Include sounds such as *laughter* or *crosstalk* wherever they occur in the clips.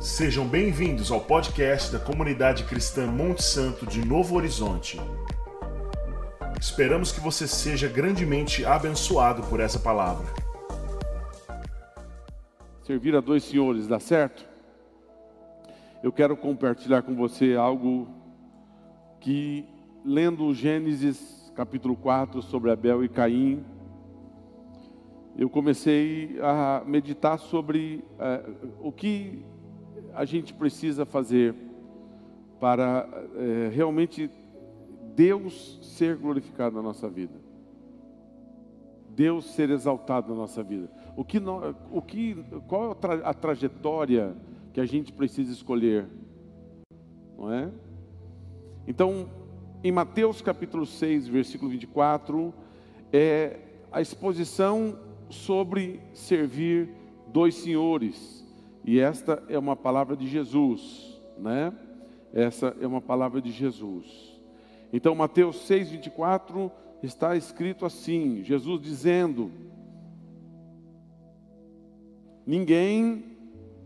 Sejam bem-vindos ao podcast da comunidade cristã Monte Santo de Novo Horizonte. Esperamos que você seja grandemente abençoado por essa palavra. Servir a dois senhores, dá certo? Eu quero compartilhar com você algo que, lendo Gênesis capítulo 4 sobre Abel e Caim, eu comecei a meditar sobre eh, o que a gente precisa fazer para é, realmente Deus ser glorificado na nossa vida? Deus ser exaltado na nossa vida. O que, o que, qual é a trajetória que a gente precisa escolher? Não é? Então, em Mateus capítulo 6, versículo 24, é a exposição sobre servir dois senhores. E esta é uma palavra de Jesus, né? Essa é uma palavra de Jesus. Então, Mateus 6, 24 está escrito assim: Jesus dizendo: Ninguém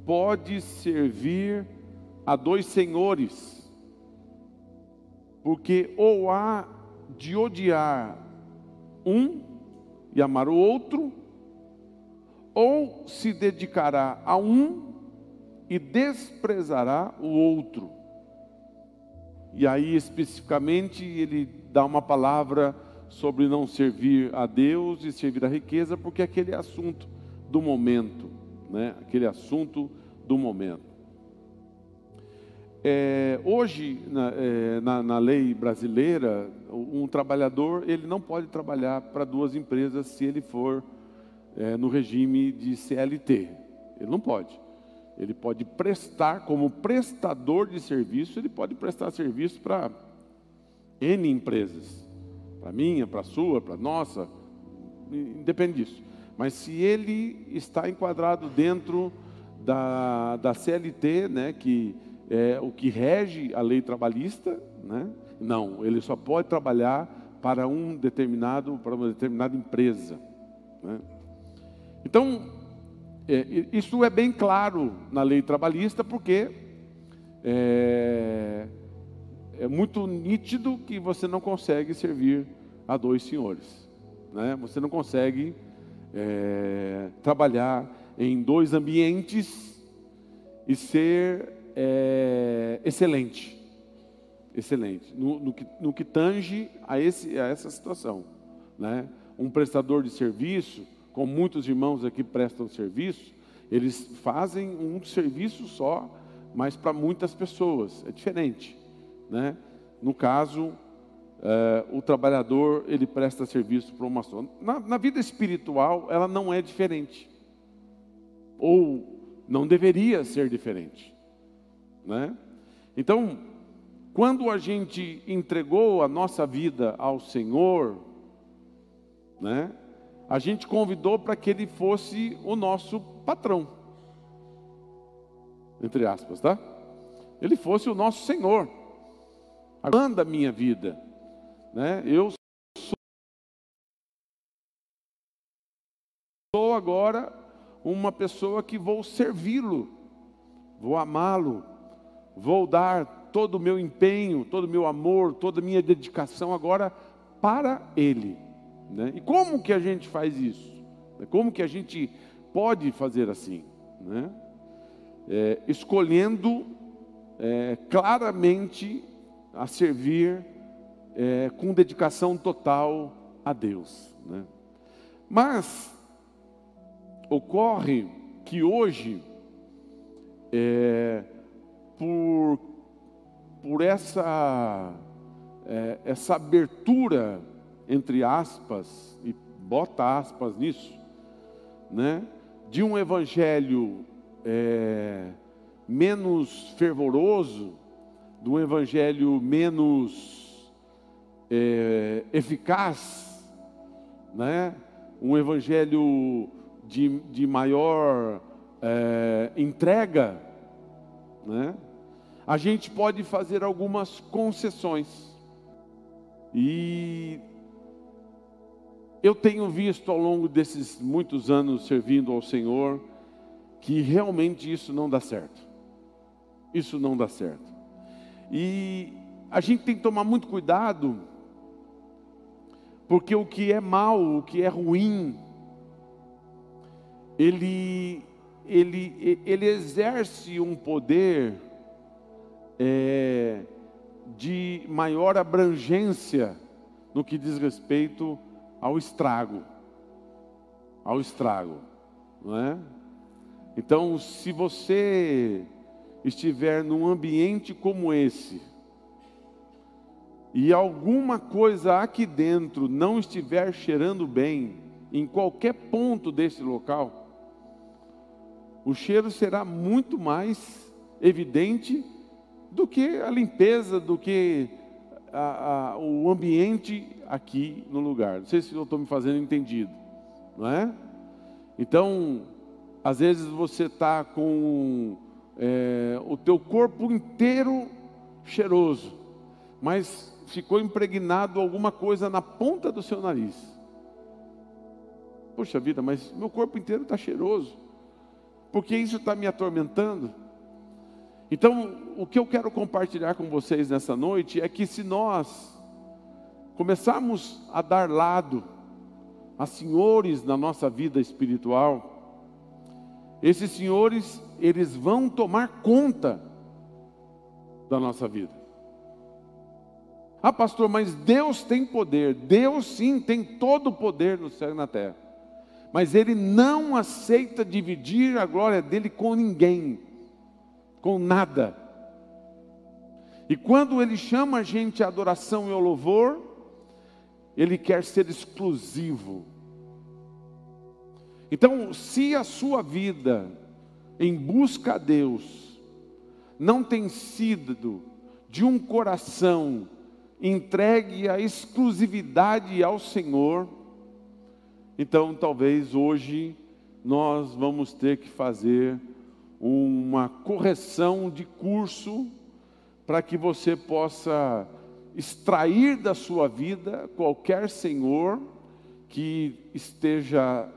pode servir a dois senhores, porque ou há de odiar um e amar o outro, ou se dedicará a um e desprezará o outro. E aí, especificamente, ele dá uma palavra sobre não servir a Deus e servir a riqueza, porque é aquele assunto do momento, né? aquele assunto do momento. É, hoje, na, é, na, na, lei brasileira, um trabalhador ele não pode trabalhar para duas empresas se ele for é, no regime de CLT. Ele não pode. Ele pode prestar, como prestador de serviço, ele pode prestar serviço para N empresas. Para minha, para sua, para nossa, independe disso. Mas se ele está enquadrado dentro da, da CLT, né, que é o que rege a lei trabalhista, né, não, ele só pode trabalhar para um determinado, para uma determinada empresa. Né. Então, é, isso é bem claro na lei trabalhista, porque é, é, muito nítido que você não consegue servir a dois senhores. Né? Você não consegue é, trabalhar em dois ambientes e ser é, excelente. Excelente. No, no, que, no que tange a, esse, a essa situação. Né? Um prestador de serviço como muitos irmãos aqui prestam serviço, eles fazem um serviço só, mas para muitas pessoas, é diferente. Né? No caso, é, o trabalhador, ele presta serviço para uma só. Na, na vida espiritual, ela não é diferente. Ou não deveria ser diferente. Né? Então, quando a gente entregou a nossa vida ao Senhor, né? A gente convidou para que ele fosse o nosso patrão. Entre aspas, tá? Ele fosse o nosso Senhor. Manda a minha vida. Né? Eu sou agora uma pessoa que vou servi-lo, vou amá-lo, vou dar todo o meu empenho, todo o meu amor, toda a minha dedicação agora para Ele. Né? E como que a gente faz isso? Como que a gente pode fazer assim? Né? É, escolhendo é, claramente a servir é, com dedicação total a Deus. Né? Mas ocorre que hoje, é, por, por essa, é, essa abertura entre aspas, e bota aspas nisso, né? de um evangelho é, menos fervoroso, de um evangelho menos é, eficaz, né? um evangelho de, de maior é, entrega, né? a gente pode fazer algumas concessões. E eu tenho visto ao longo desses muitos anos servindo ao Senhor que realmente isso não dá certo. isso não dá certo. E a gente tem que tomar muito cuidado, porque o que é mal, o que é ruim, ele, ele, ele exerce um poder é, de maior abrangência no que diz respeito ao estrago, ao estrago, não é? Então, se você estiver num ambiente como esse, e alguma coisa aqui dentro não estiver cheirando bem, em qualquer ponto desse local, o cheiro será muito mais evidente do que a limpeza, do que a, a, o ambiente aqui no lugar. Não sei se eu estou me fazendo entendido, não é? Então, às vezes você está com é, o teu corpo inteiro cheiroso, mas ficou impregnado alguma coisa na ponta do seu nariz. Poxa vida, mas meu corpo inteiro está cheiroso, porque isso está me atormentando. Então, o que eu quero compartilhar com vocês nessa noite é que se nós começarmos a dar lado a senhores na nossa vida espiritual, esses senhores, eles vão tomar conta da nossa vida. Ah, pastor, mas Deus tem poder. Deus sim tem todo o poder no céu e na terra. Mas Ele não aceita dividir a glória dele com ninguém, com nada. E quando Ele chama a gente à adoração e ao louvor, Ele quer ser exclusivo. Então, se a sua vida em busca a Deus não tem sido de um coração entregue à exclusividade ao Senhor, então talvez hoje nós vamos ter que fazer uma correção de curso para que você possa extrair da sua vida qualquer senhor que esteja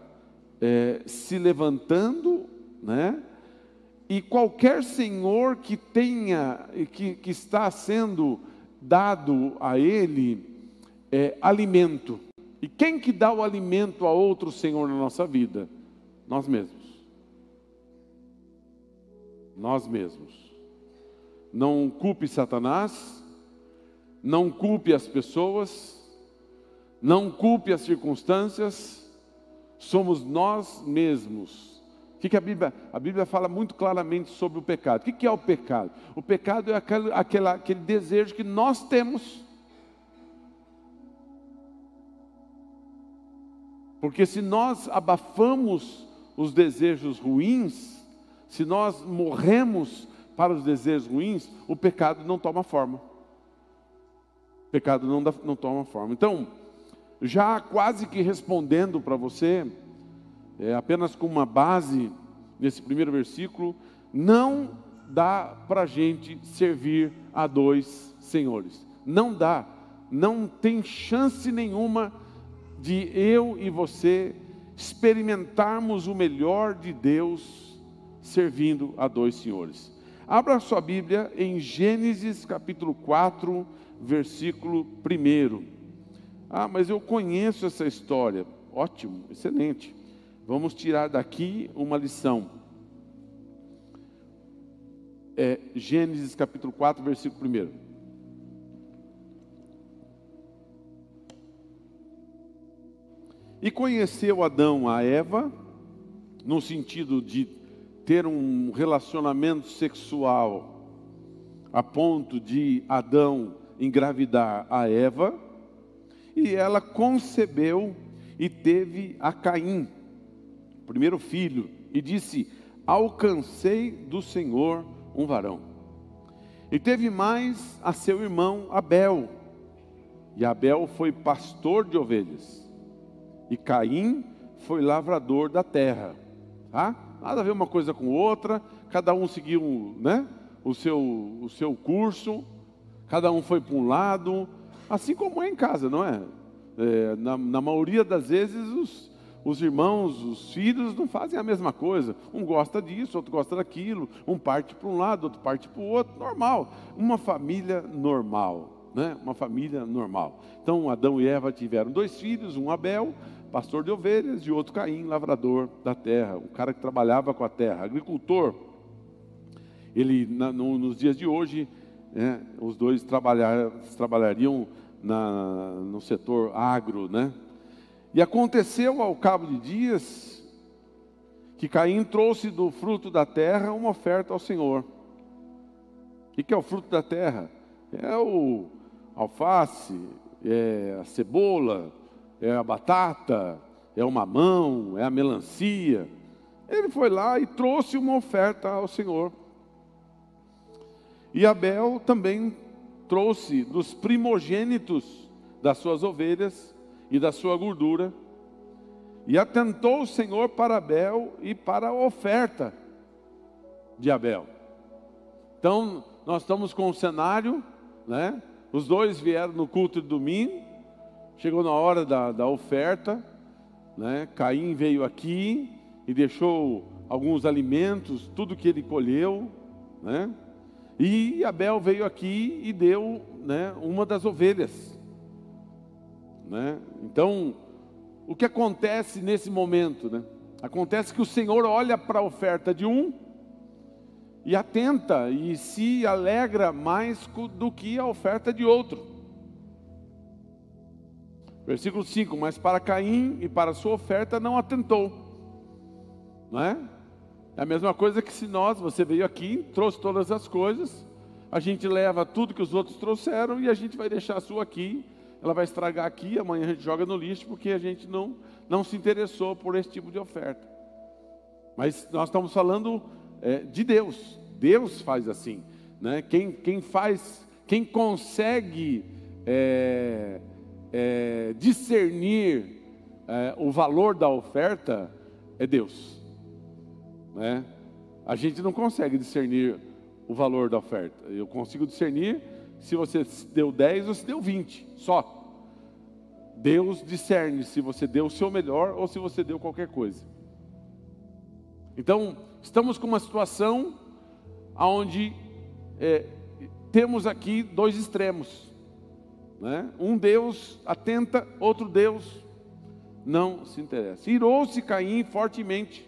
é, se levantando, né? E qualquer senhor que tenha, que, que está sendo dado a ele é, alimento. E quem que dá o alimento a outro senhor na nossa vida? Nós mesmos. Nós mesmos. Não culpe Satanás, não culpe as pessoas, não culpe as circunstâncias, somos nós mesmos. O que, que a Bíblia? A Bíblia fala muito claramente sobre o pecado. O que, que é o pecado? O pecado é aquele, aquele, aquele desejo que nós temos. Porque se nós abafamos os desejos ruins, se nós morremos para os desejos ruins, o pecado não toma forma. Pecado não, dá, não toma forma. Então, já quase que respondendo para você, é, apenas com uma base nesse primeiro versículo, não dá para a gente servir a dois senhores. Não dá, não tem chance nenhuma de eu e você experimentarmos o melhor de Deus servindo a dois senhores. Abra sua Bíblia em Gênesis capítulo 4, versículo 1. Ah, mas eu conheço essa história. Ótimo, excelente. Vamos tirar daqui uma lição. É Gênesis capítulo 4, versículo 1. E conheceu Adão a Eva, no sentido de ter um relacionamento sexual, a ponto de Adão engravidar a Eva e ela concebeu e teve a Caim, primeiro filho, e disse: Alcancei do Senhor um varão. E teve mais a seu irmão Abel. E Abel foi pastor de ovelhas. E Caim foi lavrador da terra. Tá? Nada a ver uma coisa com outra, cada um seguiu né, o, seu, o seu curso, cada um foi para um lado, Assim como é em casa, não é? é na, na, maioria das vezes, os, os irmãos, os filhos não fazem a mesma coisa. Um gosta disso, outro gosta daquilo, um parte para um lado, outro parte para o outro, normal. Uma família normal, né? Uma família normal. Então Adão e Eva tiveram dois filhos, um Abel, pastor de ovelhas, e outro Caim, lavrador da terra, um cara que trabalhava com a terra, agricultor. Ele, na, no, nos dias de hoje, né, os dois trabalhar, trabalhariam na, no setor agro, né? E aconteceu ao cabo de dias que Caim trouxe do fruto da terra uma oferta ao Senhor. O que é o fruto da terra? É o alface, é a cebola, é a batata, é o mamão, é a melancia. Ele foi lá e trouxe uma oferta ao Senhor. E Abel também trouxe dos primogênitos das suas ovelhas e da sua gordura. E atentou o Senhor para Abel e para a oferta de Abel. Então, nós estamos com o cenário, né? Os dois vieram no culto de domingo, chegou na hora da, da oferta, né? Caim veio aqui e deixou alguns alimentos, tudo que ele colheu, né? E Abel veio aqui e deu né, uma das ovelhas. Né? Então, o que acontece nesse momento? Né? Acontece que o Senhor olha para a oferta de um e atenta e se alegra mais do que a oferta de outro. Versículo 5: Mas para Caim e para sua oferta não atentou. Não é? É a mesma coisa que se nós, você veio aqui, trouxe todas as coisas, a gente leva tudo que os outros trouxeram e a gente vai deixar a sua aqui ela vai estragar aqui, amanhã a gente joga no lixo, porque a gente não, não se interessou por esse tipo de oferta. Mas nós estamos falando é, de Deus, Deus faz assim. Né? Quem, quem faz, quem consegue é, é, discernir é, o valor da oferta é Deus. Né? A gente não consegue discernir o valor da oferta. Eu consigo discernir se você deu 10 ou se deu 20, só. Deus discerne se você deu o seu melhor ou se você deu qualquer coisa. Então, estamos com uma situação onde é, temos aqui dois extremos. Né? Um Deus atenta, outro Deus não se interessa. Irou-se Caim fortemente.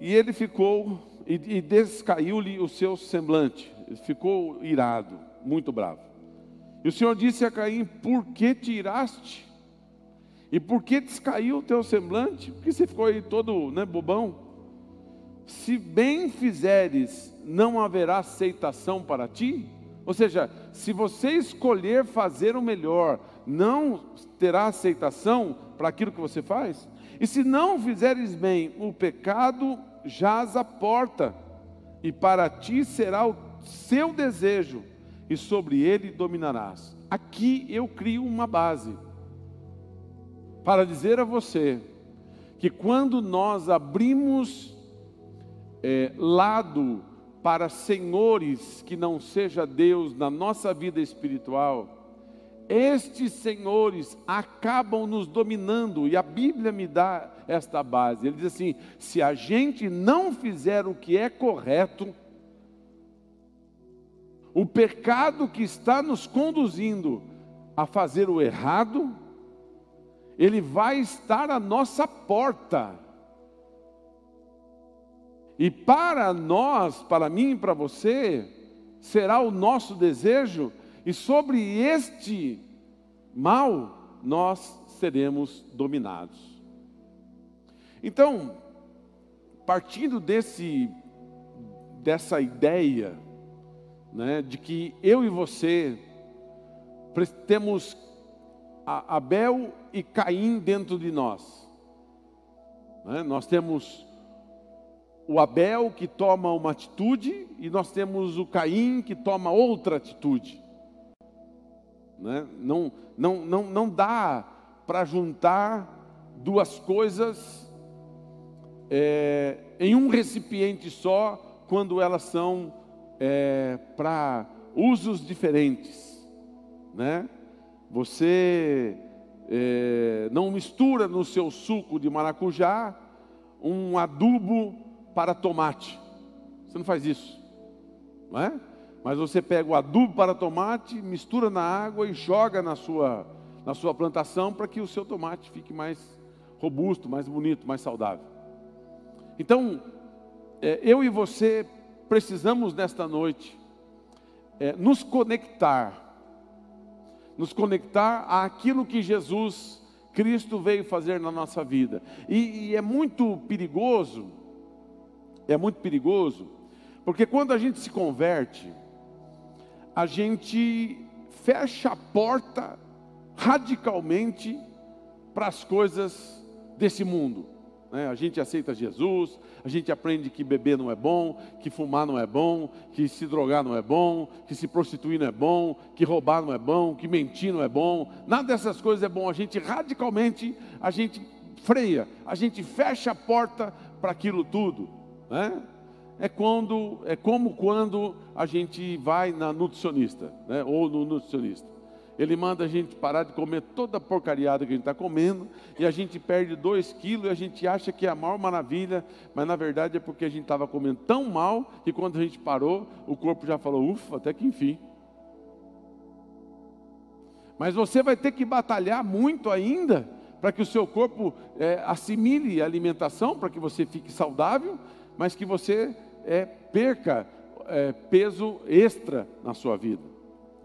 E ele ficou, e, e descaiu-lhe o seu semblante. Ficou irado, muito bravo. E o Senhor disse a Caim: Por que tiraste? E por que descaiu o teu semblante? Porque você ficou aí todo né, bobão? Se bem fizeres, não haverá aceitação para ti? Ou seja, se você escolher fazer o melhor, não terá aceitação para aquilo que você faz? E se não fizeres bem, o pecado jaz à porta, e para ti será o seu desejo, e sobre ele dominarás. Aqui eu crio uma base para dizer a você que quando nós abrimos é, lado para senhores que não seja Deus na nossa vida espiritual, estes senhores acabam nos dominando, e a Bíblia me dá esta base. Ele diz assim: se a gente não fizer o que é correto, o pecado que está nos conduzindo a fazer o errado, ele vai estar à nossa porta. E para nós, para mim e para você, será o nosso desejo, e sobre este mal nós seremos dominados. Então, partindo desse dessa ideia, né, de que eu e você temos Abel e Caim dentro de nós. Né? Nós temos o Abel que toma uma atitude e nós temos o Caim que toma outra atitude. Né? Não, não, não, não dá para juntar duas coisas é, em um recipiente só quando elas são é, para usos diferentes, né? Você é, não mistura no seu suco de maracujá um adubo para tomate. Você não faz isso, não é? Mas você pega o adubo para tomate, mistura na água e joga na sua, na sua plantação para que o seu tomate fique mais robusto, mais bonito, mais saudável. Então, é, eu e você precisamos nesta noite é, nos conectar, nos conectar àquilo que Jesus Cristo veio fazer na nossa vida. E, e é muito perigoso, é muito perigoso, porque quando a gente se converte, a gente fecha a porta radicalmente para as coisas desse mundo. Né? A gente aceita Jesus, a gente aprende que beber não é bom, que fumar não é bom, que se drogar não é bom, que se prostituir não é bom, que roubar não é bom, que mentir não é bom. Nada dessas coisas é bom. A gente radicalmente, a gente freia, a gente fecha a porta para aquilo tudo. Né? É, quando, é como quando a gente vai na nutricionista, né? ou no nutricionista. Ele manda a gente parar de comer toda a porcariada que a gente está comendo, e a gente perde 2 quilos e a gente acha que é a maior maravilha, mas na verdade é porque a gente estava comendo tão mal que quando a gente parou, o corpo já falou, ufa, até que enfim. Mas você vai ter que batalhar muito ainda para que o seu corpo é, assimile a alimentação, para que você fique saudável, mas que você é, perca é, peso extra na sua vida.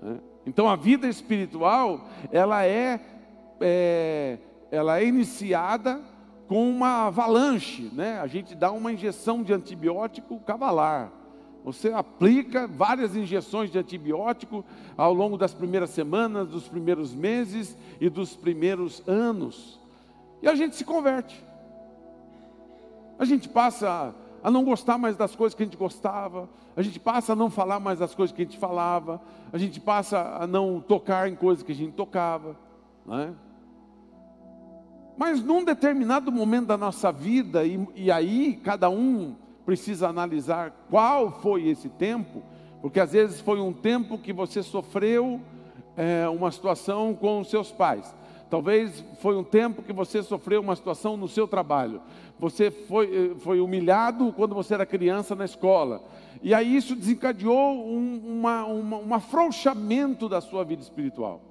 Né? Então a vida espiritual, ela é, é, ela é iniciada com uma avalanche, né? A gente dá uma injeção de antibiótico cavalar. Você aplica várias injeções de antibiótico ao longo das primeiras semanas, dos primeiros meses e dos primeiros anos. E a gente se converte. A gente passa a não gostar mais das coisas que a gente gostava, a gente passa a não falar mais das coisas que a gente falava, a gente passa a não tocar em coisas que a gente tocava, não é? Mas num determinado momento da nossa vida, e, e aí cada um precisa analisar qual foi esse tempo, porque às vezes foi um tempo que você sofreu é, uma situação com os seus pais. Talvez foi um tempo que você sofreu uma situação no seu trabalho. Você foi, eh, foi humilhado quando você era criança na escola. E aí isso desencadeou um, uma, uma, um afrouxamento da sua vida espiritual.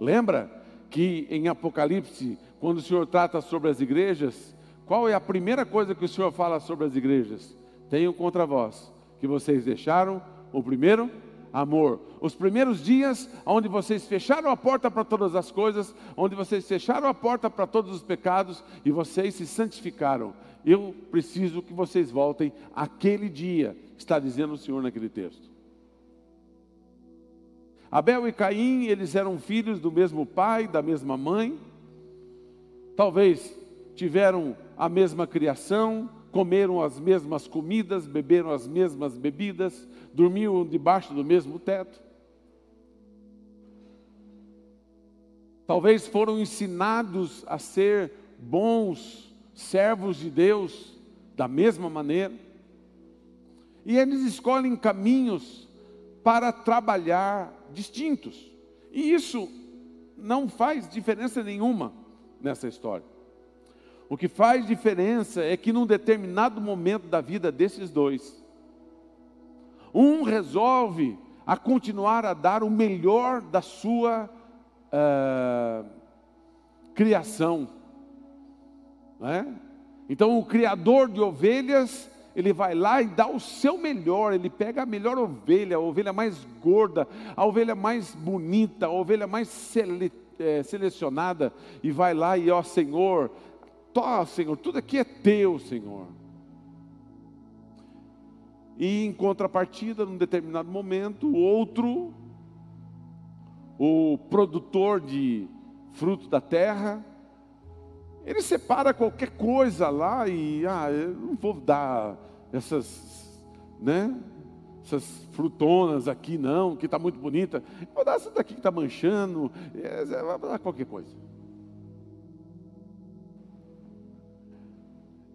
Lembra que em Apocalipse, quando o Senhor trata sobre as igrejas, qual é a primeira coisa que o Senhor fala sobre as igrejas? Tenho contra vós que vocês deixaram o primeiro amor. Os primeiros dias, onde vocês fecharam a porta para todas as coisas, onde vocês fecharam a porta para todos os pecados e vocês se santificaram. Eu preciso que vocês voltem aquele dia, está dizendo o Senhor naquele texto. Abel e Caim, eles eram filhos do mesmo pai, da mesma mãe. Talvez tiveram a mesma criação, comeram as mesmas comidas, beberam as mesmas bebidas, dormiam debaixo do mesmo teto. Talvez foram ensinados a ser bons servos de Deus da mesma maneira. E eles escolhem caminhos para trabalhar distintos. E isso não faz diferença nenhuma nessa história. O que faz diferença é que num determinado momento da vida desses dois, um resolve a continuar a dar o melhor da sua uh, criação. É? Então o criador de ovelhas, ele vai lá e dá o seu melhor, ele pega a melhor ovelha, a ovelha mais gorda, a ovelha mais bonita, a ovelha mais sele, é, selecionada, e vai lá e ó Senhor, Tó, Senhor, tudo aqui é teu, Senhor. E em contrapartida, num determinado momento, o outro, o produtor de fruto da terra, ele separa qualquer coisa lá e, ah, eu não vou dar essas, né, essas frutonas aqui não, que está muito bonita, vou dar essa daqui que está manchando, é, vou dar qualquer coisa.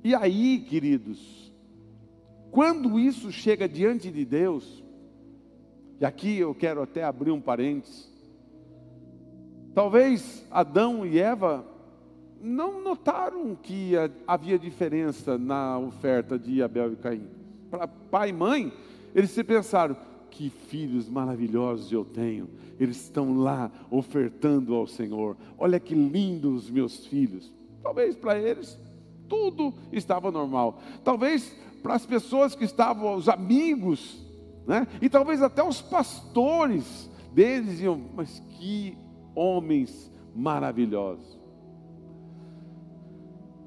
E aí, queridos, quando isso chega diante de Deus, e aqui eu quero até abrir um parênteses, Talvez Adão e Eva não notaram que havia diferença na oferta de Abel e Caim. Para pai e mãe, eles se pensaram: que filhos maravilhosos eu tenho. Eles estão lá ofertando ao Senhor. Olha que lindos os meus filhos. Talvez para eles tudo estava normal. Talvez para as pessoas que estavam, os amigos, né? E talvez até os pastores deles diziam: mas que homens maravilhosos.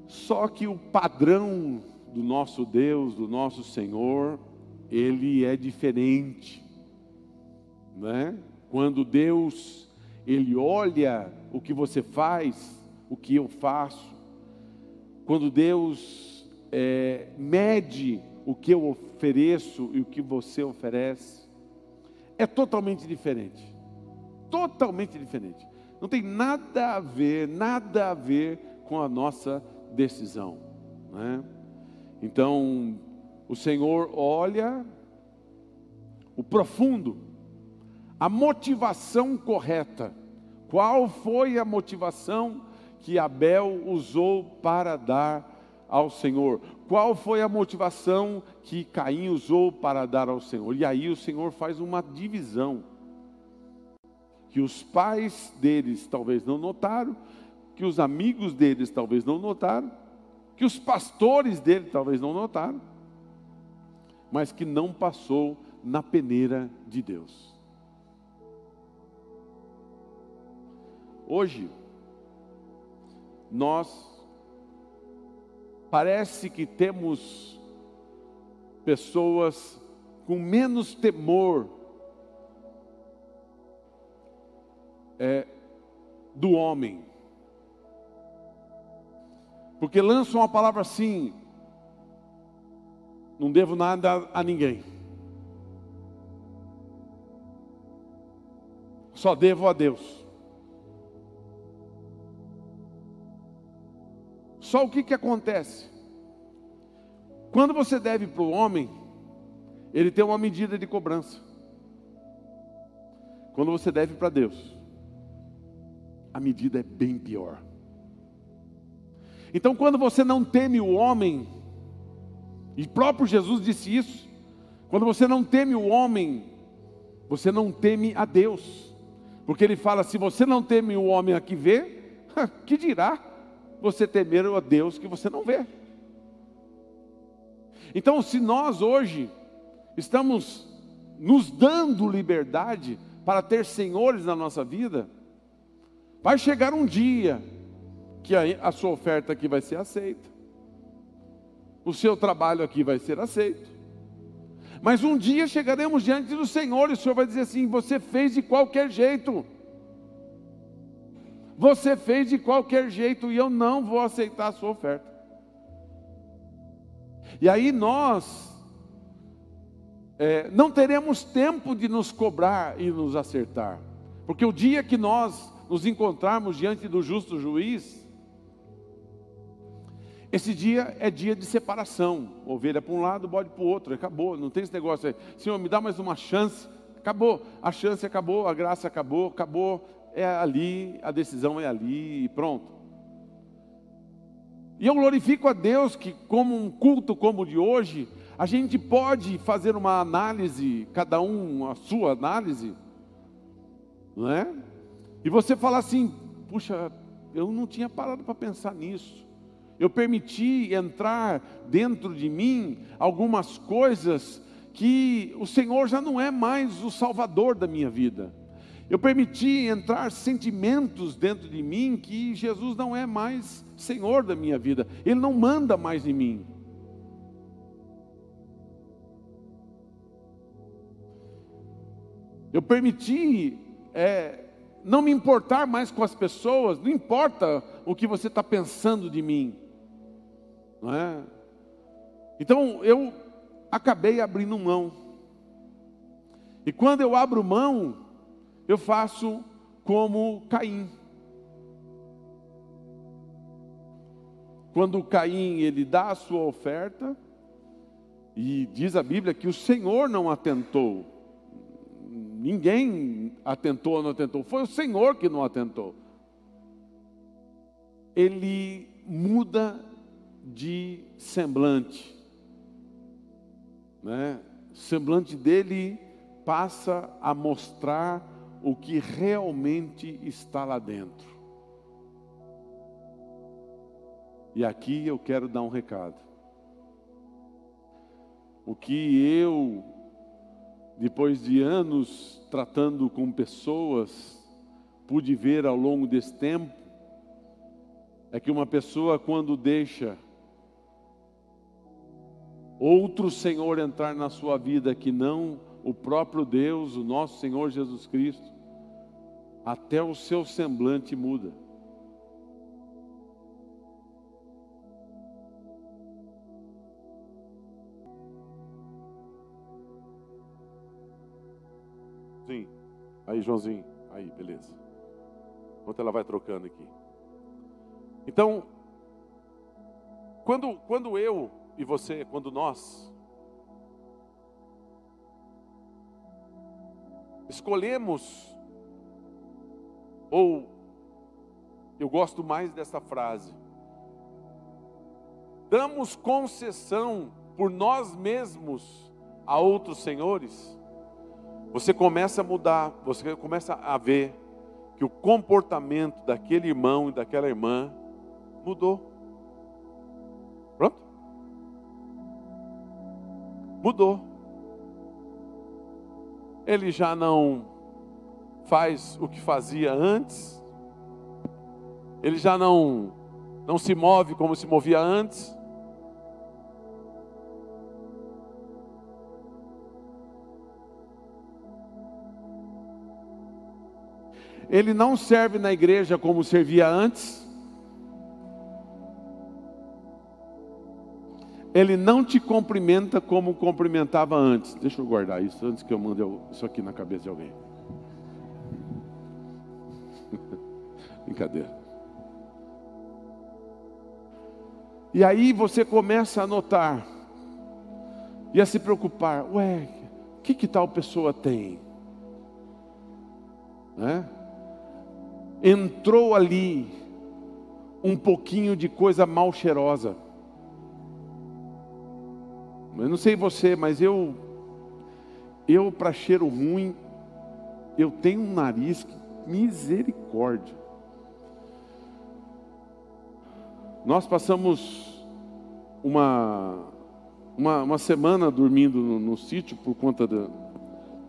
Só que o padrão do nosso Deus, do nosso Senhor, ele é diferente, né? Quando Deus ele olha o que você faz, o que eu faço, quando Deus é, mede o que eu ofereço e o que você oferece, é totalmente diferente. Totalmente diferente. Não tem nada a ver, nada a ver com a nossa decisão. Né? Então, o Senhor olha o profundo, a motivação correta. Qual foi a motivação que Abel usou para dar ao Senhor? Qual foi a motivação que Caim usou para dar ao Senhor? E aí o Senhor faz uma divisão. Que os pais deles talvez não notaram, que os amigos deles talvez não notaram, que os pastores dele talvez não notaram, mas que não passou na peneira de Deus. Hoje, nós parece que temos pessoas com menos temor é, do homem porque lançam uma palavra assim: não devo nada a ninguém. Só devo a Deus. Só o que, que acontece? Quando você deve para o homem, ele tem uma medida de cobrança. Quando você deve para Deus, a medida é bem pior. Então, quando você não teme o homem, e próprio Jesus disse isso, quando você não teme o homem, você não teme a Deus, porque ele fala: se você não teme o homem a que vê, *laughs* que dirá você temer a Deus que você não vê? Então, se nós hoje estamos nos dando liberdade para ter senhores na nossa vida, vai chegar um dia que a, sua oferta aqui vai ser aceita, o seu trabalho aqui vai ser aceito. Mas um dia chegaremos diante do Senhor e o Senhor vai dizer assim: você fez de qualquer jeito. Você fez de qualquer jeito e eu não vou aceitar a sua oferta. E aí nós é, não teremos tempo de nos cobrar e nos acertar, porque o dia que nós nos encontrarmos diante do justo juiz, esse dia é dia de separação. Ovelha para um lado, bode para o outro. Acabou. Não tem esse negócio aí. Senhor, me dá mais uma chance. Acabou. A chance acabou, a graça acabou, acabou. É ali, a decisão é ali e pronto. E eu glorifico a Deus que, como um culto como o de hoje, a gente pode fazer uma análise, cada um a sua análise, não é? E você fala assim: puxa, eu não tinha parado para pensar nisso. Eu permiti entrar dentro de mim algumas coisas que o Senhor já não é mais o salvador da minha vida. Eu permiti entrar sentimentos dentro de mim que Jesus não é mais Senhor da minha vida. Ele não manda mais em mim. Eu permiti é, não me importar mais com as pessoas, não importa o que você está pensando de mim. Não é? Então eu acabei abrindo mão. E quando eu abro mão, eu faço como Caim. Quando Caim ele dá a sua oferta, e diz a Bíblia que o Senhor não atentou, ninguém atentou ou não atentou, foi o Senhor que não atentou. Ele muda de semblante, né? O semblante dele passa a mostrar o que realmente está lá dentro. E aqui eu quero dar um recado. O que eu, depois de anos tratando com pessoas, pude ver ao longo desse tempo, é que uma pessoa, quando deixa outro Senhor entrar na sua vida que não o próprio Deus, o nosso Senhor Jesus Cristo, até o seu semblante muda. Sim. Aí, Joãozinho. Aí, beleza. Enquanto ela vai trocando aqui. Então, quando, quando eu e você, quando nós escolhemos, ou eu gosto mais dessa frase, damos concessão por nós mesmos a outros senhores, você começa a mudar, você começa a ver que o comportamento daquele irmão e daquela irmã mudou. Pronto? Mudou. Ele já não faz o que fazia antes. Ele já não não se move como se movia antes. Ele não serve na igreja como servia antes. Ele não te cumprimenta como cumprimentava antes. Deixa eu guardar isso antes que eu mande isso aqui na cabeça de alguém. Brincadeira. E aí você começa a notar e a se preocupar: ué, o que, que tal pessoa tem? Né? entrou ali um pouquinho de coisa mal cheirosa. Eu não sei você, mas eu, eu para cheiro ruim, eu tenho um nariz que misericórdia. Nós passamos uma, uma, uma semana dormindo no, no sítio por conta da,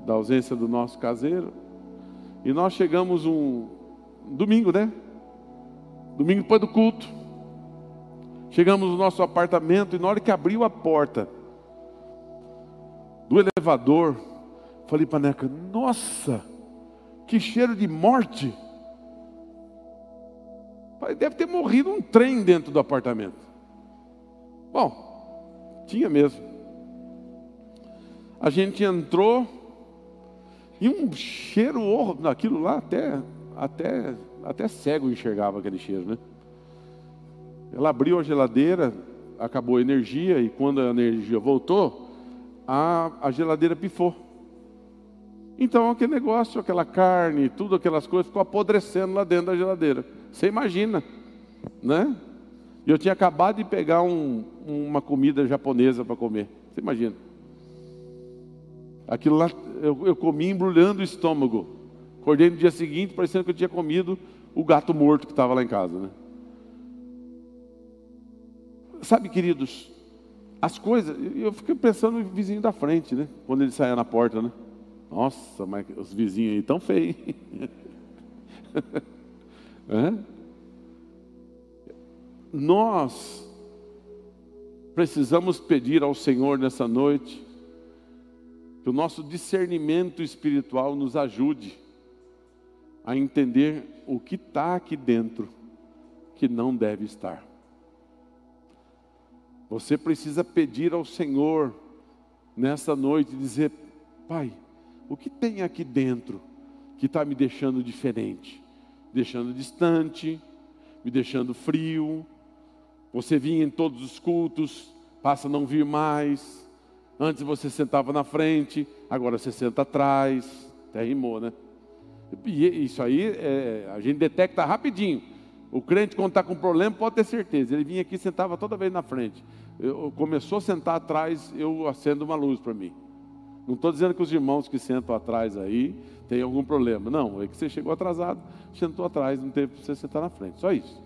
da ausência do nosso caseiro. E nós chegamos um, domingo, né? Domingo depois do culto. Chegamos no nosso apartamento e na hora que abriu a porta do elevador, falei para a Neca, nossa, que cheiro de morte. Deve ter morrido um trem dentro do apartamento. Bom, tinha mesmo. A gente entrou e um cheiro horroroso, naquilo lá até até, até cego enxergava aquele cheiro, né? Ela abriu a geladeira, acabou a energia, e quando a energia voltou, a, a geladeira pifou. Então aquele negócio, aquela carne, tudo aquelas coisas ficou apodrecendo lá dentro da geladeira. Você imagina, né? Eu tinha acabado de pegar um, uma comida japonesa para comer. Você imagina? Aquilo lá, eu, eu comi embrulhando o estômago. Acordei no dia seguinte, parecendo que eu tinha comido o gato morto que estava lá em casa, né? Sabe, queridos, as coisas, eu fiquei pensando no vizinho da frente, né? Quando ele saía na porta, né? Nossa, mas os vizinhos aí estão feios. *laughs* é? Nós precisamos pedir ao Senhor nessa noite que o nosso discernimento espiritual nos ajude a entender o que está aqui dentro que não deve estar. Você precisa pedir ao Senhor nessa noite, dizer: Pai, o que tem aqui dentro que está me deixando diferente, deixando distante, me deixando frio? Você vinha em todos os cultos, passa a não vir mais. Antes você sentava na frente, agora você senta atrás. Até rimou, né? E isso aí é, a gente detecta rapidinho. O crente, quando está com problema, pode ter certeza. Ele vinha aqui e sentava toda vez na frente. Eu, começou a sentar atrás, eu acendo uma luz para mim. Não estou dizendo que os irmãos que sentam atrás aí têm algum problema. Não, é que você chegou atrasado, sentou atrás, não teve para você sentar na frente. Só isso.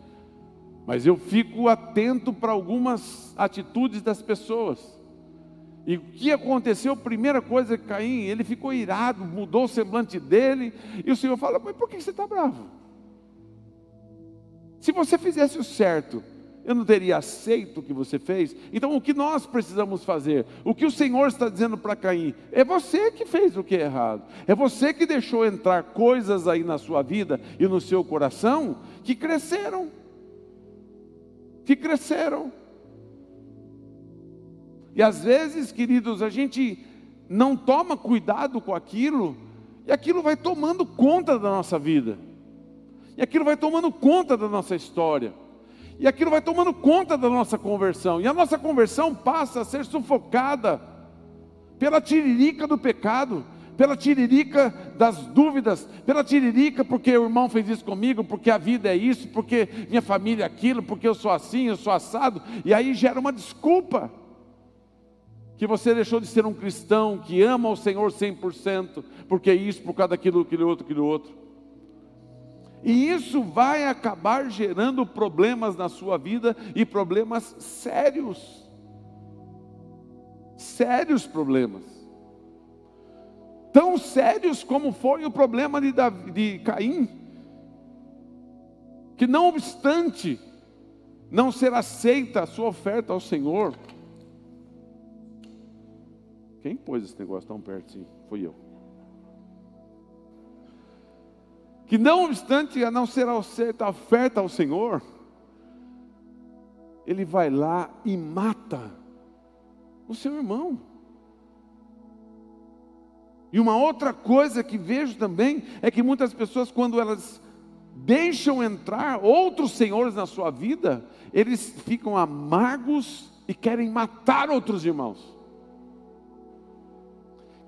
Mas eu fico atento para algumas atitudes das pessoas. E o que aconteceu? Primeira coisa que Caim, ele ficou irado, mudou o semblante dele, e o Senhor fala: Mas por que você está bravo? Se você fizesse o certo, eu não teria aceito o que você fez. Então, o que nós precisamos fazer? O que o Senhor está dizendo para Caim? É você que fez o que é errado. É você que deixou entrar coisas aí na sua vida e no seu coração que cresceram. Que cresceram. E às vezes, queridos, a gente não toma cuidado com aquilo, e aquilo vai tomando conta da nossa vida, e aquilo vai tomando conta da nossa história, e aquilo vai tomando conta da nossa conversão, e a nossa conversão passa a ser sufocada pela tiririca do pecado, pela tiririca das dúvidas, pela tiririca porque o irmão fez isso comigo, porque a vida é isso, porque minha família é aquilo, porque eu sou assim, eu sou assado, e aí gera uma desculpa que você deixou de ser um cristão que ama o Senhor 100%, porque é isso, por causa daquilo, aquilo outro, aquilo outro. E isso vai acabar gerando problemas na sua vida e problemas sérios. Sérios problemas. Tão sérios como foi o problema de, Davi, de Caim, que não obstante não ser aceita a sua oferta ao Senhor, quem pôs esse negócio tão perto assim? Foi eu. Que não obstante a não ser a oferta ao Senhor, ele vai lá e mata o seu irmão. E uma outra coisa que vejo também é que muitas pessoas, quando elas deixam entrar outros senhores na sua vida, eles ficam amargos e querem matar outros irmãos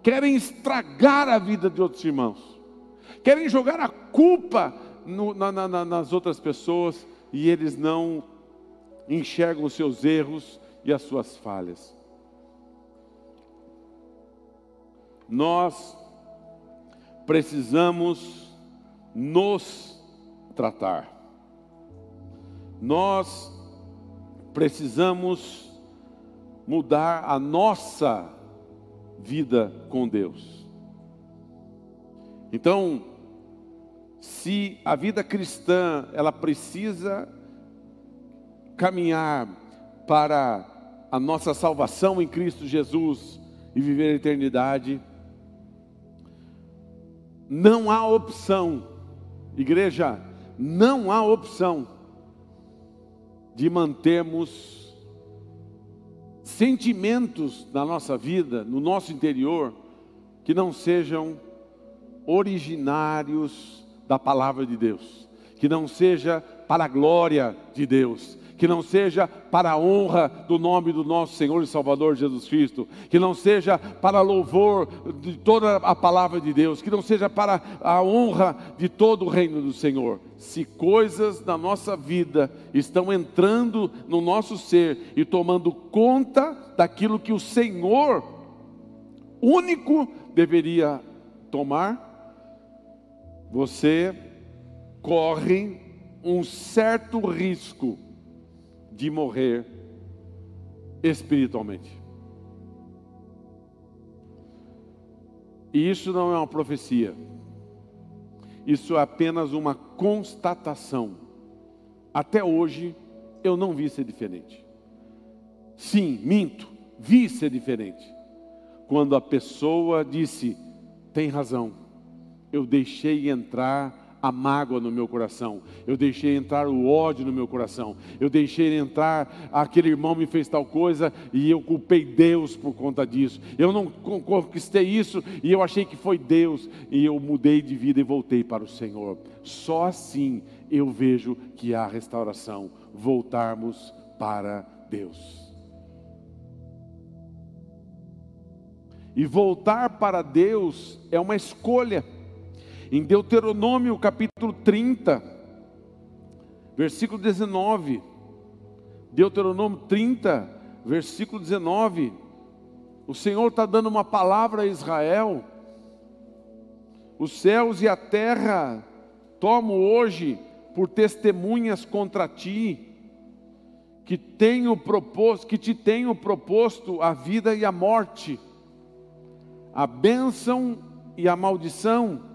querem estragar a vida de outros irmãos, querem jogar a culpa no, na, na, nas outras pessoas e eles não enxergam os seus erros e as suas falhas. Nós precisamos nos tratar. Nós precisamos mudar a nossa vida com Deus. Então, se a vida cristã ela precisa caminhar para a nossa salvação em Cristo Jesus e viver a eternidade, não há opção, igreja, não há opção de mantermos sentimentos na nossa vida, no nosso interior, que não sejam originários da palavra de Deus, que não seja para a glória de Deus, que não seja para a honra do nome do nosso Senhor e Salvador Jesus Cristo, que não seja para louvor de toda a palavra de Deus, que não seja para a honra de todo o reino do Senhor. Se coisas da nossa vida estão entrando no nosso ser e tomando conta daquilo que o Senhor único deveria tomar, você corre um certo risco de morrer espiritualmente. E isso não é uma profecia, isso é apenas uma constatação. Até hoje eu não vi ser diferente. Sim, minto, vi ser diferente. Quando a pessoa disse: tem razão, eu deixei entrar a mágoa no meu coração, eu deixei entrar o ódio no meu coração, eu deixei entrar aquele irmão me fez tal coisa e eu culpei Deus por conta disso. Eu não conquistei isso e eu achei que foi Deus e eu mudei de vida e voltei para o Senhor. Só assim eu vejo que há restauração, voltarmos para Deus. E voltar para Deus é uma escolha. Em Deuteronômio capítulo 30, versículo 19. Deuteronômio 30, versículo 19. O Senhor está dando uma palavra a Israel. Os céus e a terra tomo hoje por testemunhas contra ti, que tenho proposto, que te tenho proposto a vida e a morte, a bênção e a maldição.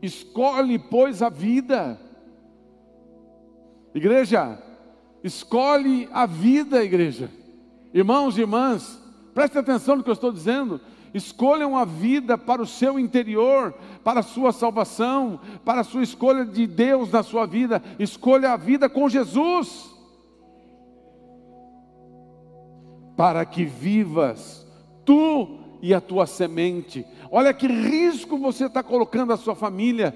Escolhe, pois, a vida. Igreja, escolhe a vida, igreja. Irmãos e irmãs, preste atenção no que eu estou dizendo. Escolham a vida para o seu interior, para a sua salvação, para a sua escolha de Deus na sua vida. Escolha a vida com Jesus. Para que vivas tu e a tua semente. Olha que risco você está colocando a sua família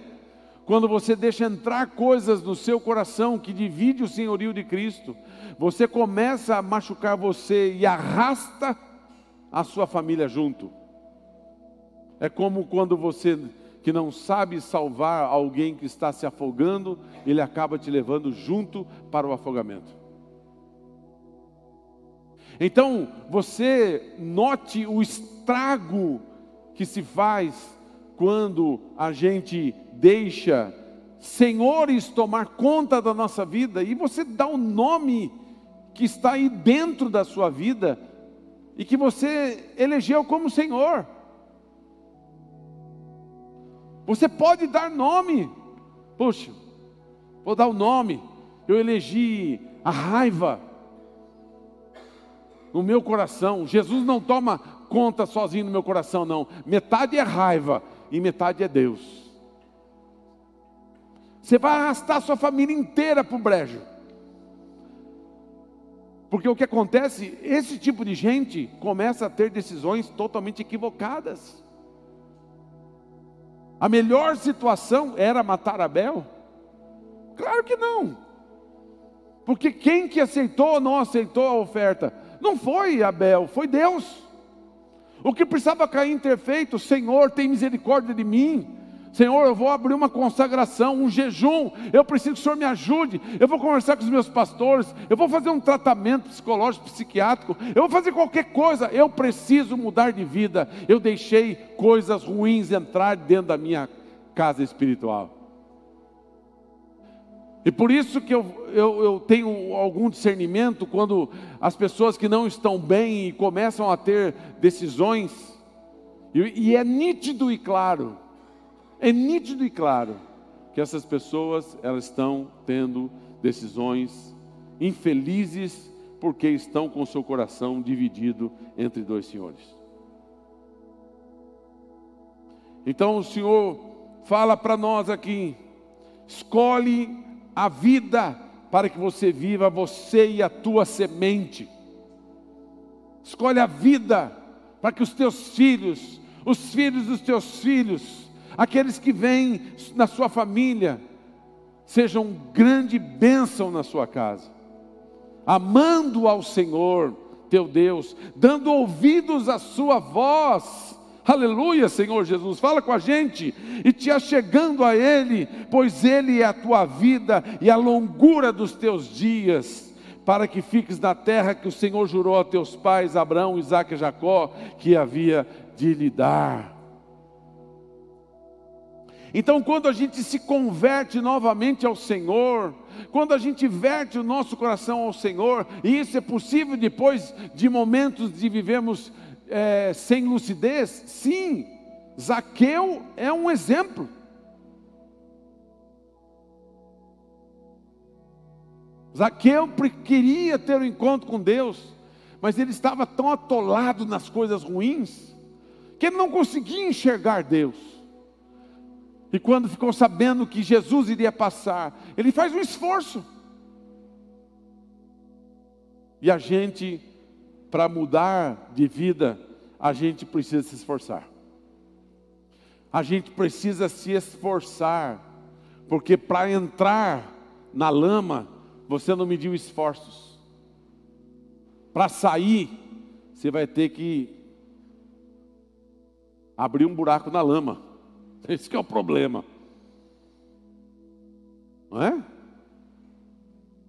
quando você deixa entrar coisas no seu coração que divide o senhorio de Cristo. Você começa a machucar você e arrasta a sua família junto. É como quando você que não sabe salvar alguém que está se afogando, ele acaba te levando junto para o afogamento. Então, você note o estrago que se faz quando a gente deixa senhores tomar conta da nossa vida e você dá o um nome que está aí dentro da sua vida e que você elegeu como Senhor. Você pode dar nome. Puxa, vou dar o um nome. Eu elegi a raiva no meu coração. Jesus não toma conta sozinho no meu coração, não. Metade é raiva e metade é Deus. Você vai arrastar sua família inteira para o brejo. Porque o que acontece, esse tipo de gente começa a ter decisões totalmente equivocadas. A melhor situação era matar Abel? Claro que não. Porque quem que aceitou ou não aceitou a oferta? Não foi Abel, foi Deus. O que precisava Caim ter feito? Senhor, tem misericórdia de mim. Senhor, eu vou abrir uma consagração, um jejum. Eu preciso que o Senhor me ajude. Eu vou conversar com os meus pastores. Eu vou fazer um tratamento psicológico, psiquiátrico. Eu vou fazer qualquer coisa. Eu preciso mudar de vida. Eu deixei coisas ruins entrar dentro da minha casa espiritual. E por isso que eu, eu, eu, tenho algum discernimento quando as pessoas que não estão bem e começam a ter decisões, e, e é nítido e claro é nítido e claro que essas pessoas elas estão tendo decisões infelizes porque estão com seu coração dividido entre dois senhores. Então o Senhor fala para nós aqui: escolhe a vida para que você viva, você e a tua semente. Escolhe a vida para que os teus filhos, os filhos dos teus filhos, aqueles que vêm na sua família, sejam grande bênção na sua casa, amando ao Senhor teu Deus, dando ouvidos à sua voz. Aleluia, Senhor Jesus, fala com a gente e te achegando a Ele, pois Ele é a tua vida e a longura dos teus dias, para que fiques na terra que o Senhor jurou a teus pais, Abraão, Isaque e Jacó, que havia de lhe dar. Então, quando a gente se converte novamente ao Senhor, quando a gente verte o nosso coração ao Senhor, e isso é possível depois de momentos de vivemos é, sem lucidez, sim, Zaqueu é um exemplo. Zaqueu queria ter um encontro com Deus, mas ele estava tão atolado nas coisas ruins, que ele não conseguia enxergar Deus. E quando ficou sabendo que Jesus iria passar, ele faz um esforço. E a gente, para mudar de vida, a gente precisa se esforçar. A gente precisa se esforçar, porque para entrar na lama, você não mediu esforços. Para sair, você vai ter que abrir um buraco na lama. *laughs* Esse é o problema. Não é?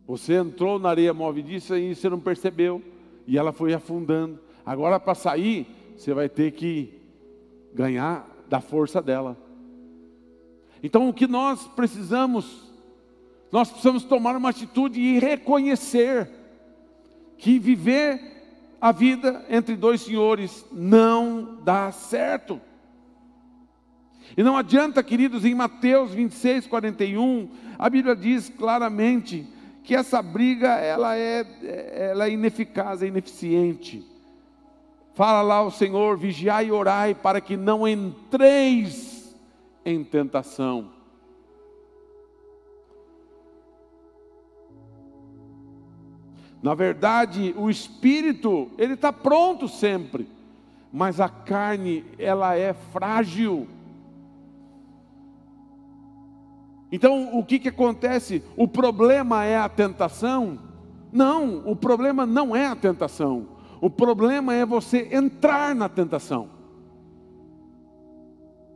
Você entrou na areia movediça e você não percebeu, e ela foi afundando. Agora, para sair, você vai ter que ganhar da força dela. Então, o que nós precisamos, nós precisamos tomar uma atitude e reconhecer que viver a vida entre dois senhores não dá certo. E não adianta, queridos, em Mateus 26, 41, a Bíblia diz claramente que essa briga ela é, ela é ineficaz, é ineficiente. Fala lá o Senhor, vigiai e orai para que não entreis em tentação. Na verdade, o espírito, ele está pronto sempre, mas a carne, ela é frágil. Então, o que, que acontece? O problema é a tentação? Não, o problema não é a tentação. O problema é você entrar na tentação.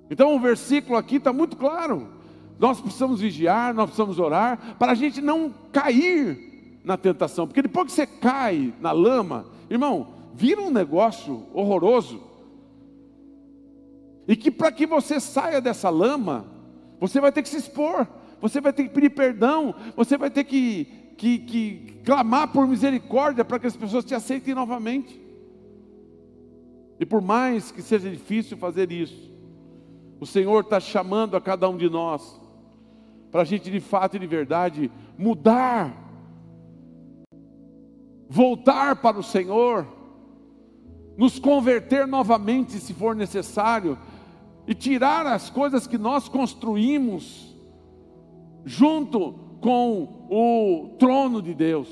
Então, o versículo aqui está muito claro. Nós precisamos vigiar, nós precisamos orar, para a gente não cair na tentação. Porque depois que você cai na lama, irmão, vira um negócio horroroso. E que para que você saia dessa lama, você vai ter que se expor, você vai ter que pedir perdão, você vai ter que, que, que clamar por misericórdia para que as pessoas te aceitem novamente. E por mais que seja difícil fazer isso, o Senhor está chamando a cada um de nós, para a gente de fato e de verdade mudar, voltar para o Senhor, nos converter novamente se for necessário, e tirar as coisas que nós construímos junto com o trono de Deus.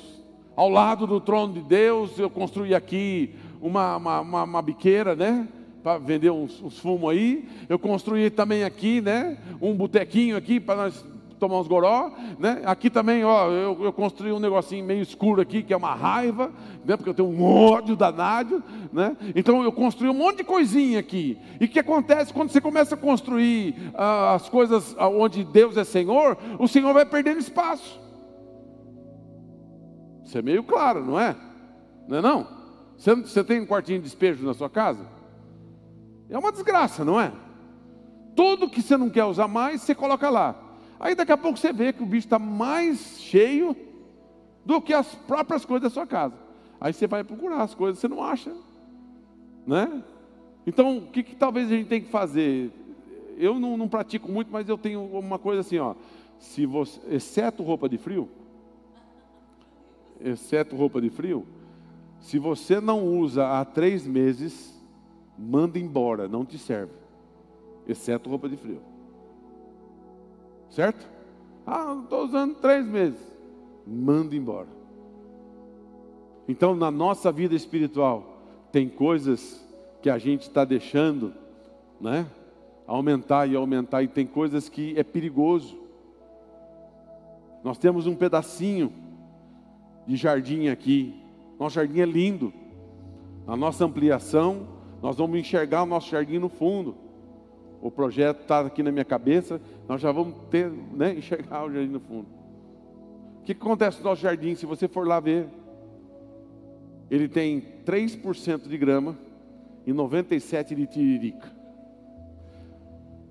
Ao lado do trono de Deus, eu construí aqui uma, uma, uma, uma biqueira, né? Para vender uns, uns fumos aí. Eu construí também aqui, né? Um botequinho aqui para nós tomar uns goró, né? Aqui também, ó, eu, eu, construí um negocinho meio escuro aqui, que é uma raiva, né? Porque eu tenho um ódio danado, né? Então eu construí um monte de coisinha aqui. E o que acontece quando você começa a construir ah, as coisas onde Deus é Senhor, o Senhor vai perdendo espaço. Isso é meio claro, não é? Não é não? Você, você tem um quartinho de despejo na sua casa? É uma desgraça, não é? Tudo que você não quer usar mais, você coloca lá. Aí daqui a pouco você vê que o bicho está mais cheio do que as próprias coisas da sua casa. Aí você vai procurar as coisas, você não acha, né? Então, o que, que talvez a gente tem que fazer? Eu não, não, pratico muito, mas eu tenho uma coisa assim, ó. Se você, exceto roupa de frio, exceto roupa de frio, se você não usa há três meses, manda embora, não te serve. Exceto roupa de frio. Certo? Ah, estou usando três meses. Manda embora. Então, na nossa vida espiritual, tem coisas que a gente está deixando, né? Aumentar e aumentar, e tem coisas que é perigoso. Nós temos um pedacinho de jardim aqui. Nosso jardim é lindo. Na nossa ampliação, nós vamos enxergar o nosso jardim no fundo o projeto está aqui na minha cabeça, nós já vamos ter, né, *laughs* enxergar o jardim no fundo. O que acontece no nosso jardim, se você for lá ver? Ele tem 3% de grama e 97% de tiririca.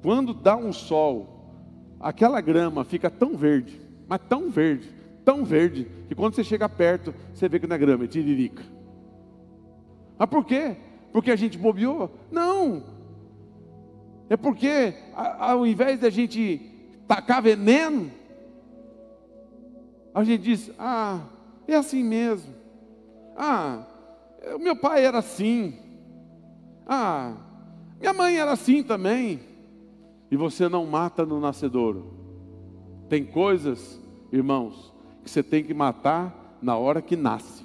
Quando dá um sol, aquela grama fica tão verde, mas tão verde, tão verde, que quando você chega perto, você vê que não é grama, é tiririca. Mas por quê? Porque a gente bobeou? Não, é porque, ao invés de a gente tacar veneno, a gente diz: ah, é assim mesmo. Ah, o meu pai era assim. Ah, minha mãe era assim também. E você não mata no nascedouro. Tem coisas, irmãos, que você tem que matar na hora que nasce.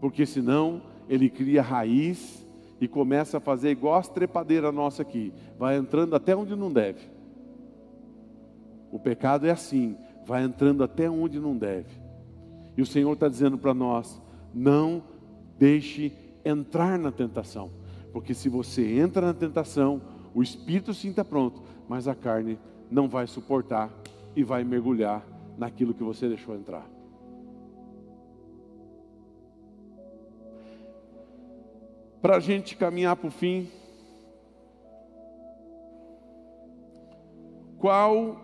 Porque senão ele cria raiz e começa a fazer igual as trepadeiras nossa aqui, vai entrando até onde não deve. O pecado é assim, vai entrando até onde não deve. E o Senhor está dizendo para nós: não deixe entrar na tentação, porque se você entra na tentação, o espírito está pronto, mas a carne não vai suportar e vai mergulhar naquilo que você deixou entrar. Para a gente caminhar para o fim, qual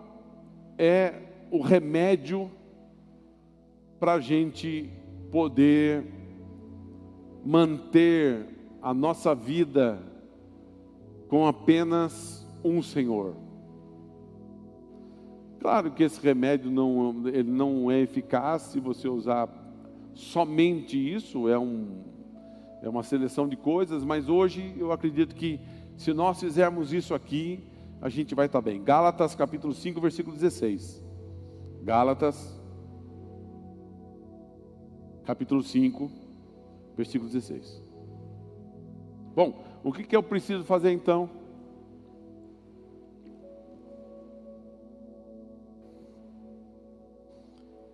é o remédio para a gente poder manter a nossa vida com apenas um Senhor? Claro que esse remédio não, ele não é eficaz se você usar somente isso, é, um, é uma seleção de coisas, mas hoje eu acredito que se nós fizermos isso aqui, a gente vai estar bem. Gálatas capítulo 5, versículo 16. Gálatas, capítulo 5, versículo 16. Bom, o que, que eu preciso fazer então?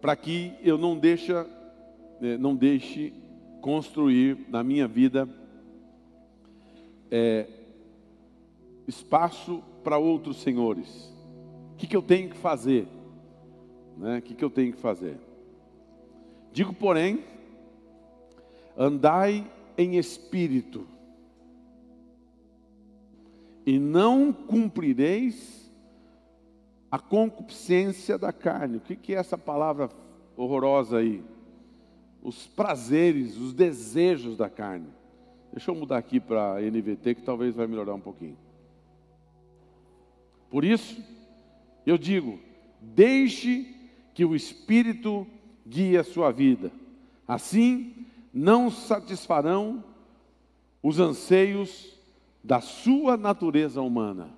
para que eu não deixe, eh, não deixe construir na minha vida é, espaço para outros senhores. O que, que eu tenho que fazer? Né? O que, que eu tenho que fazer? Digo, porém, andai em espírito, e não cumprireis a concupiscência da carne. O que é essa palavra horrorosa aí? Os prazeres, os desejos da carne. Deixa eu mudar aqui para NVT que talvez vai melhorar um pouquinho. Por isso, eu digo: deixe que o Espírito guie a sua vida. Assim, não satisfarão os anseios da sua natureza humana.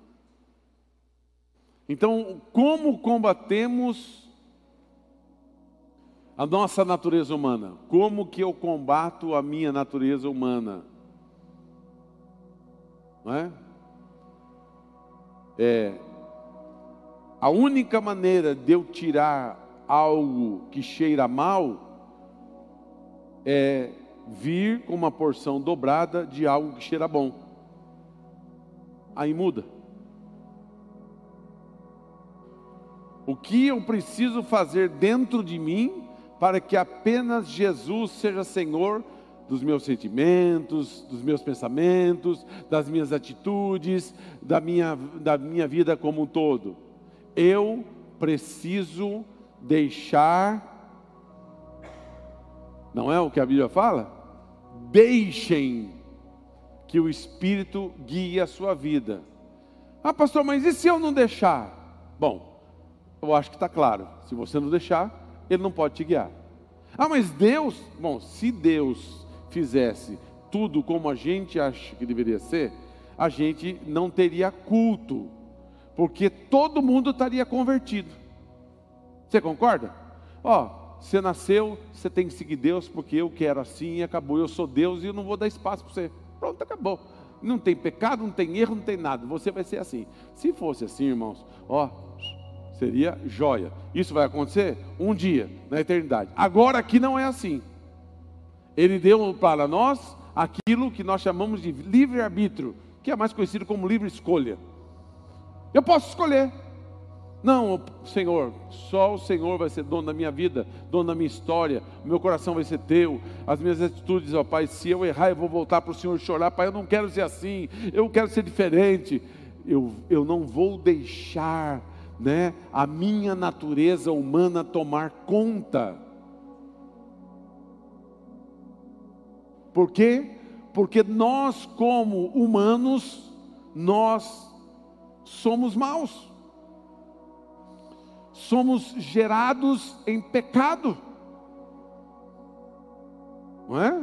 Então, como combatemos a nossa natureza humana? Como que eu combato a minha natureza humana? Não é? É a única maneira de eu tirar algo que cheira mal é vir com uma porção dobrada de algo que cheira bom. Aí muda. O que eu preciso fazer dentro de mim para que apenas Jesus seja Senhor dos meus sentimentos, dos meus pensamentos, das minhas atitudes, da minha, da minha vida como um todo? Eu preciso deixar, não é o que a Bíblia fala? Deixem que o Espírito guie a sua vida. Ah, pastor, mas e se eu não deixar? Bom, eu acho que está claro. Se você não deixar, ele não pode te guiar. Ah, mas Deus, bom, se Deus fizesse tudo como a gente acha que deveria ser, a gente não teria culto, porque todo mundo estaria convertido. Você concorda? Ó, você nasceu, você tem que seguir Deus, porque eu quero assim e acabou. Eu sou Deus e eu não vou dar espaço para você. Pronto, acabou. Não tem pecado, não tem erro, não tem nada. Você vai ser assim. Se fosse assim, irmãos, ó, Seria joia. Isso vai acontecer um dia, na eternidade. Agora aqui não é assim. Ele deu para nós aquilo que nós chamamos de livre-arbítrio, que é mais conhecido como livre escolha. Eu posso escolher. Não, Senhor, só o Senhor vai ser dono da minha vida, dono da minha história, meu coração vai ser teu, as minhas atitudes, ó Pai, se eu errar, eu vou voltar para o Senhor chorar, Pai, eu não quero ser assim, eu quero ser diferente. Eu, eu não vou deixar né, a minha natureza humana tomar conta. Por quê? Porque nós, como humanos, nós somos maus. Somos gerados em pecado. Não é?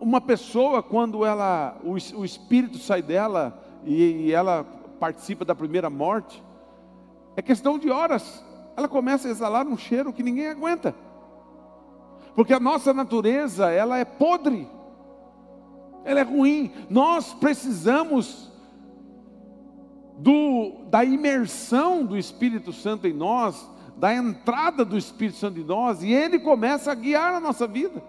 Uma pessoa, quando ela, o, o espírito sai dela e, e ela participa da primeira morte, é questão de horas. Ela começa a exalar um cheiro que ninguém aguenta. Porque a nossa natureza, ela é podre. Ela é ruim. Nós precisamos do, da imersão do Espírito Santo em nós, da entrada do Espírito Santo em nós, e ele começa a guiar a nossa vida.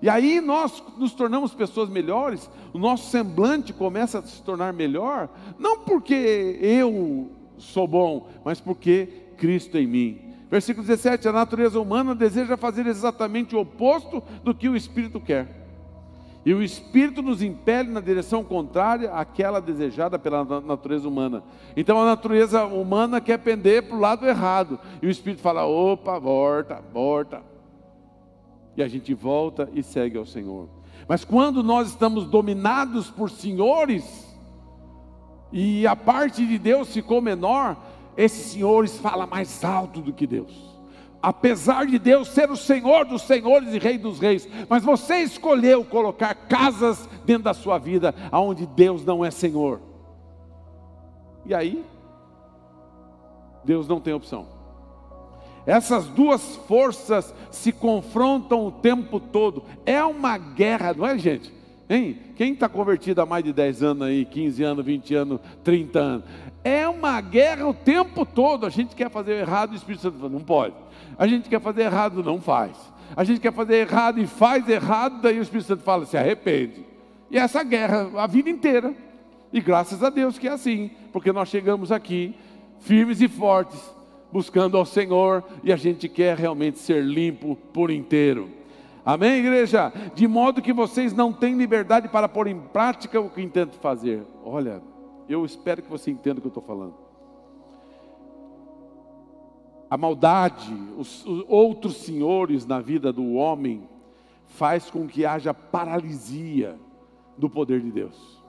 E aí nós nos tornamos pessoas melhores, o nosso semblante começa a se tornar melhor, não porque eu sou bom, mas porque Cristo em mim. Versículo 17: A natureza humana deseja fazer exatamente o oposto do que o Espírito quer. E o Espírito nos impele na direção contrária àquela desejada pela natureza humana. Então a natureza humana quer pender para o lado errado. E o Espírito fala: opa, volta, volta. E a gente volta e segue ao Senhor. Mas quando nós estamos dominados por senhores, e a parte de Deus ficou menor, esses senhores falam mais alto do que Deus apesar de Deus ser o Senhor dos senhores e Rei dos reis, mas você escolheu colocar casas dentro da sua vida aonde Deus não é Senhor. E aí, Deus não tem opção. Essas duas forças se confrontam o tempo todo. É uma guerra, não é, gente? Hein? Quem está convertido há mais de 10 anos aí, 15 anos, 20 anos, 30 anos? É uma guerra o tempo todo. A gente quer fazer errado, o Espírito Santo fala, não pode. A gente quer fazer errado, não faz. A gente quer fazer errado e faz errado, daí o Espírito Santo fala, se arrepende. E essa guerra a vida inteira. E graças a Deus que é assim, porque nós chegamos aqui firmes e fortes, buscando ao Senhor, e a gente quer realmente ser limpo por inteiro. Amém, igreja? De modo que vocês não têm liberdade para pôr em prática o que intentam fazer. Olha, eu espero que você entenda o que eu estou falando a maldade, os, os outros senhores na vida do homem, faz com que haja paralisia do poder de Deus.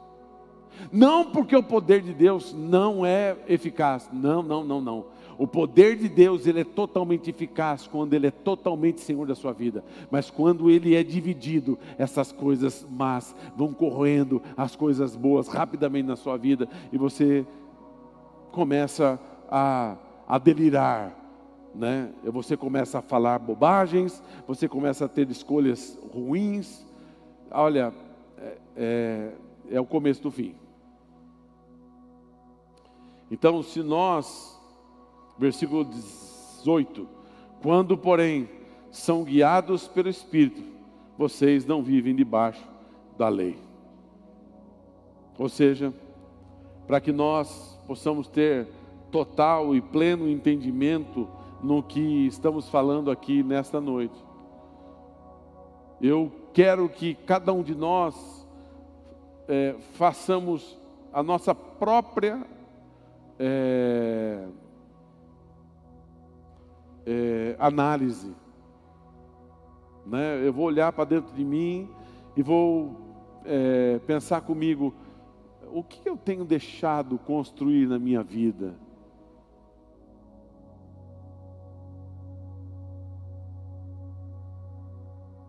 Não porque o poder de Deus não é eficaz, não, não, não, não. O poder de Deus ele é totalmente eficaz quando ele é totalmente senhor da sua vida, mas quando ele é dividido, essas coisas más vão correndo, as coisas boas rapidamente na sua vida e você começa a, a delirar, né? Você começa a falar bobagens, você começa a ter escolhas ruins. Olha, é, é, é o começo do fim. Então, se nós, versículo 18: quando, porém, são guiados pelo Espírito, vocês não vivem debaixo da lei. Ou seja, para que nós possamos ter total e pleno entendimento no que estamos falando aqui nesta noite. Eu quero que cada um de nós é, façamos a nossa própria é, é, análise. Né? Eu vou olhar para dentro de mim e vou é, pensar comigo: o que eu tenho deixado construir na minha vida?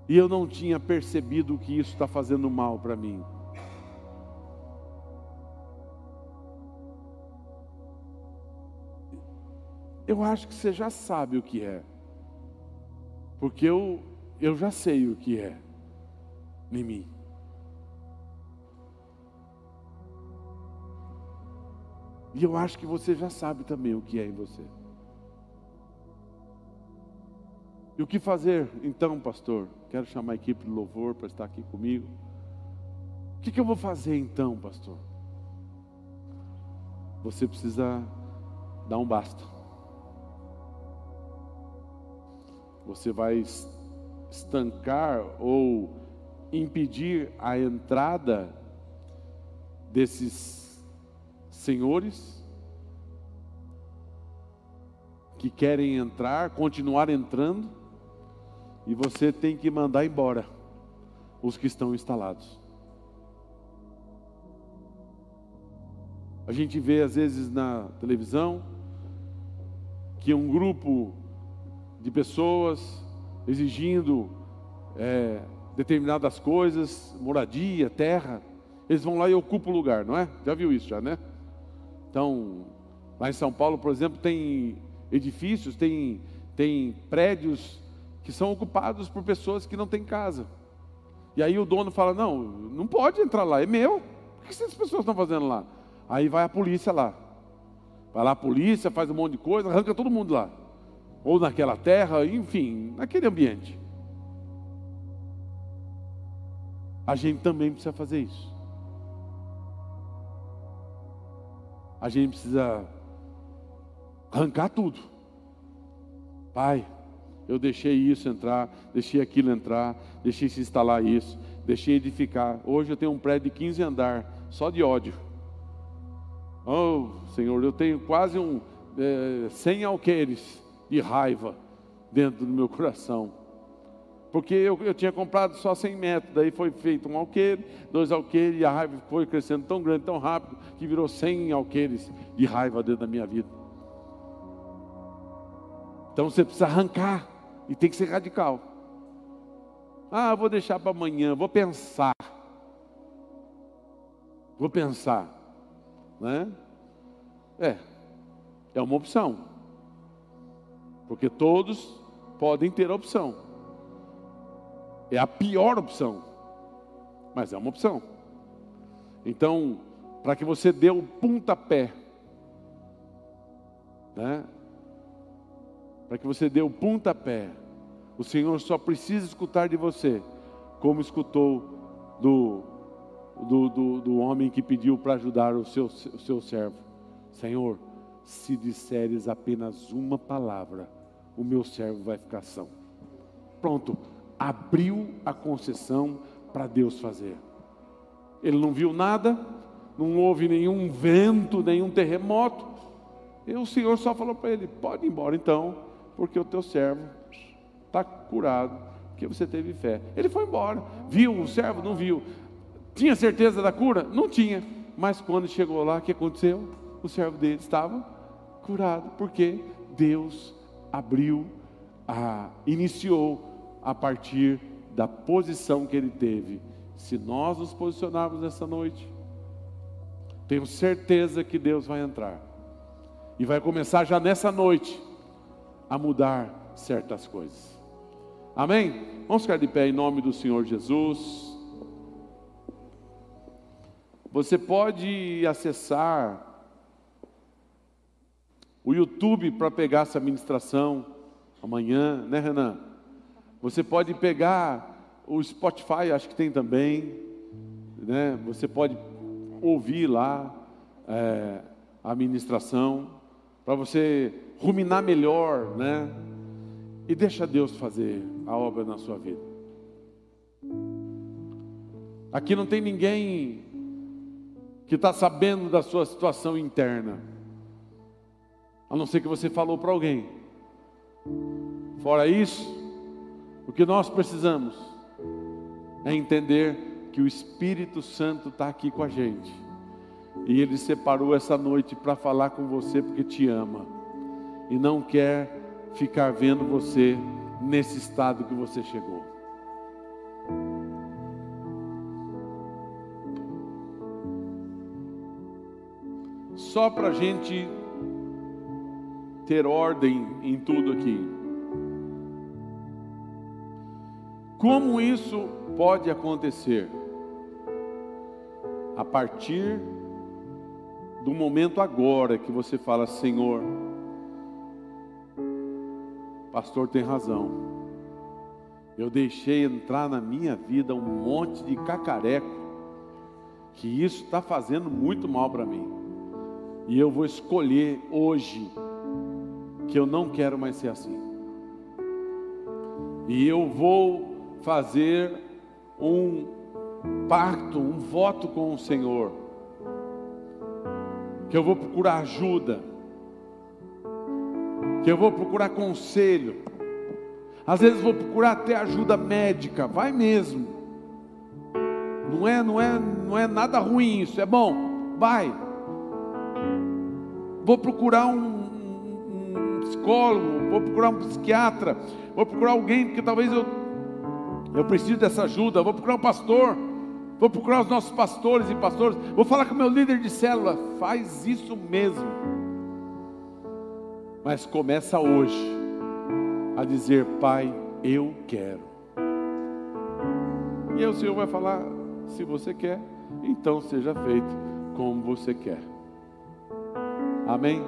E eu não tinha percebido que isso está fazendo mal para mim. Eu acho que você já sabe o que é. Porque eu, eu já sei o que é em mim. E eu acho que você já sabe também o que é em você. E o que fazer então, pastor? Quero chamar a equipe de louvor para estar aqui comigo. O que, que eu vou fazer então, pastor? Você precisa dar um basta. Você vai estancar ou impedir a entrada desses senhores que querem entrar, continuar entrando e você tem que mandar embora os que estão instalados. A gente vê às vezes na televisão que um grupo de pessoas exigindo é, determinadas coisas, moradia, terra, eles vão lá e ocupam o lugar, não é? Já viu isso já, né? Então, lá em São Paulo, por exemplo, tem edifícios, tem, tem prédios que são ocupados por pessoas que não têm casa. E aí o dono fala: Não, não pode entrar lá, é meu. O que essas pessoas estão fazendo lá? Aí vai a polícia lá. Vai lá a polícia, faz um monte de coisa, arranca todo mundo lá. Ou naquela terra, enfim, naquele ambiente. A gente também precisa fazer isso. A gente precisa arrancar tudo. Pai, eu deixei isso entrar, deixei aquilo entrar, deixei se instalar isso, deixei edificar. Hoje eu tenho um prédio de 15 andar, só de ódio. Oh, Senhor, eu tenho quase um é, 100 alqueires de raiva dentro do meu coração. Porque eu, eu tinha comprado só 100 metros, daí foi feito um alqueire, dois alqueires, e a raiva foi crescendo tão grande, tão rápido, que virou 100 alqueires de raiva dentro da minha vida. Então você precisa arrancar, e tem que ser radical. Ah, vou deixar para amanhã, vou pensar. Vou pensar, né? É, é uma opção, porque todos podem ter a opção. É a pior opção, mas é uma opção. Então, para que você dê o pontapé, né? Para que você dê o pontapé, o Senhor só precisa escutar de você, como escutou do, do, do, do homem que pediu para ajudar o seu, o seu servo. Senhor, se disseres apenas uma palavra, o meu servo vai ficar são. Pronto, abriu a concessão para Deus fazer. Ele não viu nada, não houve nenhum vento, nenhum terremoto. E o Senhor só falou para ele: pode ir embora então, porque o teu servo está curado, porque você teve fé. Ele foi embora. Viu o servo? Não viu. Tinha certeza da cura? Não tinha. Mas quando chegou lá, o que aconteceu? O servo dele estava curado, porque Deus abriu, a, iniciou a partir da posição que ele teve. Se nós nos posicionarmos nessa noite, tenho certeza que Deus vai entrar e vai começar já nessa noite a mudar certas coisas. Amém? Vamos ficar de pé em nome do Senhor Jesus. Você pode acessar o YouTube para pegar essa ministração amanhã, né, Renan? Você pode pegar o Spotify, acho que tem também, né? Você pode ouvir lá é, a ministração para você ruminar melhor, né? E deixa Deus fazer a obra na sua vida. Aqui não tem ninguém que está sabendo da sua situação interna, a não ser que você falou para alguém. Fora isso, o que nós precisamos é entender que o Espírito Santo está aqui com a gente. E Ele separou essa noite para falar com você porque te ama. E não quer ficar vendo você nesse estado que você chegou. Só para a gente ter ordem em tudo aqui. Como isso pode acontecer? A partir do momento agora que você fala, Senhor, pastor tem razão. Eu deixei entrar na minha vida um monte de cacareco, que isso está fazendo muito mal para mim. E eu vou escolher hoje que eu não quero mais ser assim. E eu vou fazer um pacto, um voto com o Senhor, que eu vou procurar ajuda, que eu vou procurar conselho, às vezes vou procurar até ajuda médica, vai mesmo. Não é, não é, não é nada ruim isso, é bom, vai. Vou procurar um, psicólogo, vou procurar um psiquiatra, vou procurar alguém, porque talvez eu eu preciso dessa ajuda. Vou procurar um pastor. Vou procurar os nossos pastores e pastores. Vou falar com o meu líder de célula. Faz isso mesmo. Mas começa hoje a dizer: Pai, eu quero. E aí o Senhor vai falar: se você quer, então seja feito como você quer. Amém?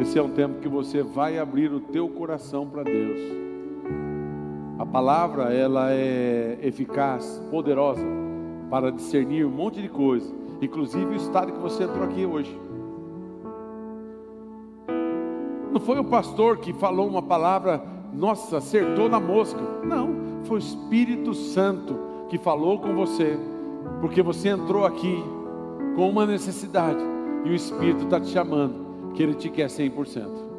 Esse é um tempo que você vai abrir o teu coração para Deus. A palavra, ela é eficaz, poderosa para discernir um monte de coisa. inclusive o estado que você entrou aqui hoje. Não foi o pastor que falou uma palavra, nossa, acertou na mosca. Não, foi o Espírito Santo que falou com você, porque você entrou aqui com uma necessidade e o Espírito está te chamando, que Ele te quer 100%.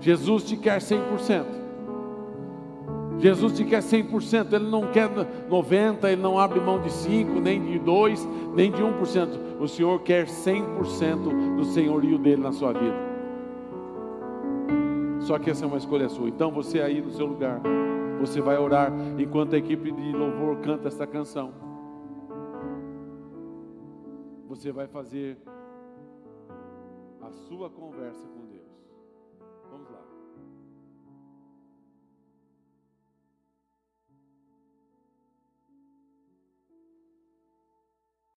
Jesus te quer 100%. Jesus te quer 100%, Ele não quer 90%, Ele não abre mão de 5%, nem de 2%, nem de 1%. O Senhor quer 100% do senhorio dele na sua vida. Só que essa é uma escolha sua. Então você aí no seu lugar, você vai orar enquanto a equipe de louvor canta essa canção. Você vai fazer a sua conversa com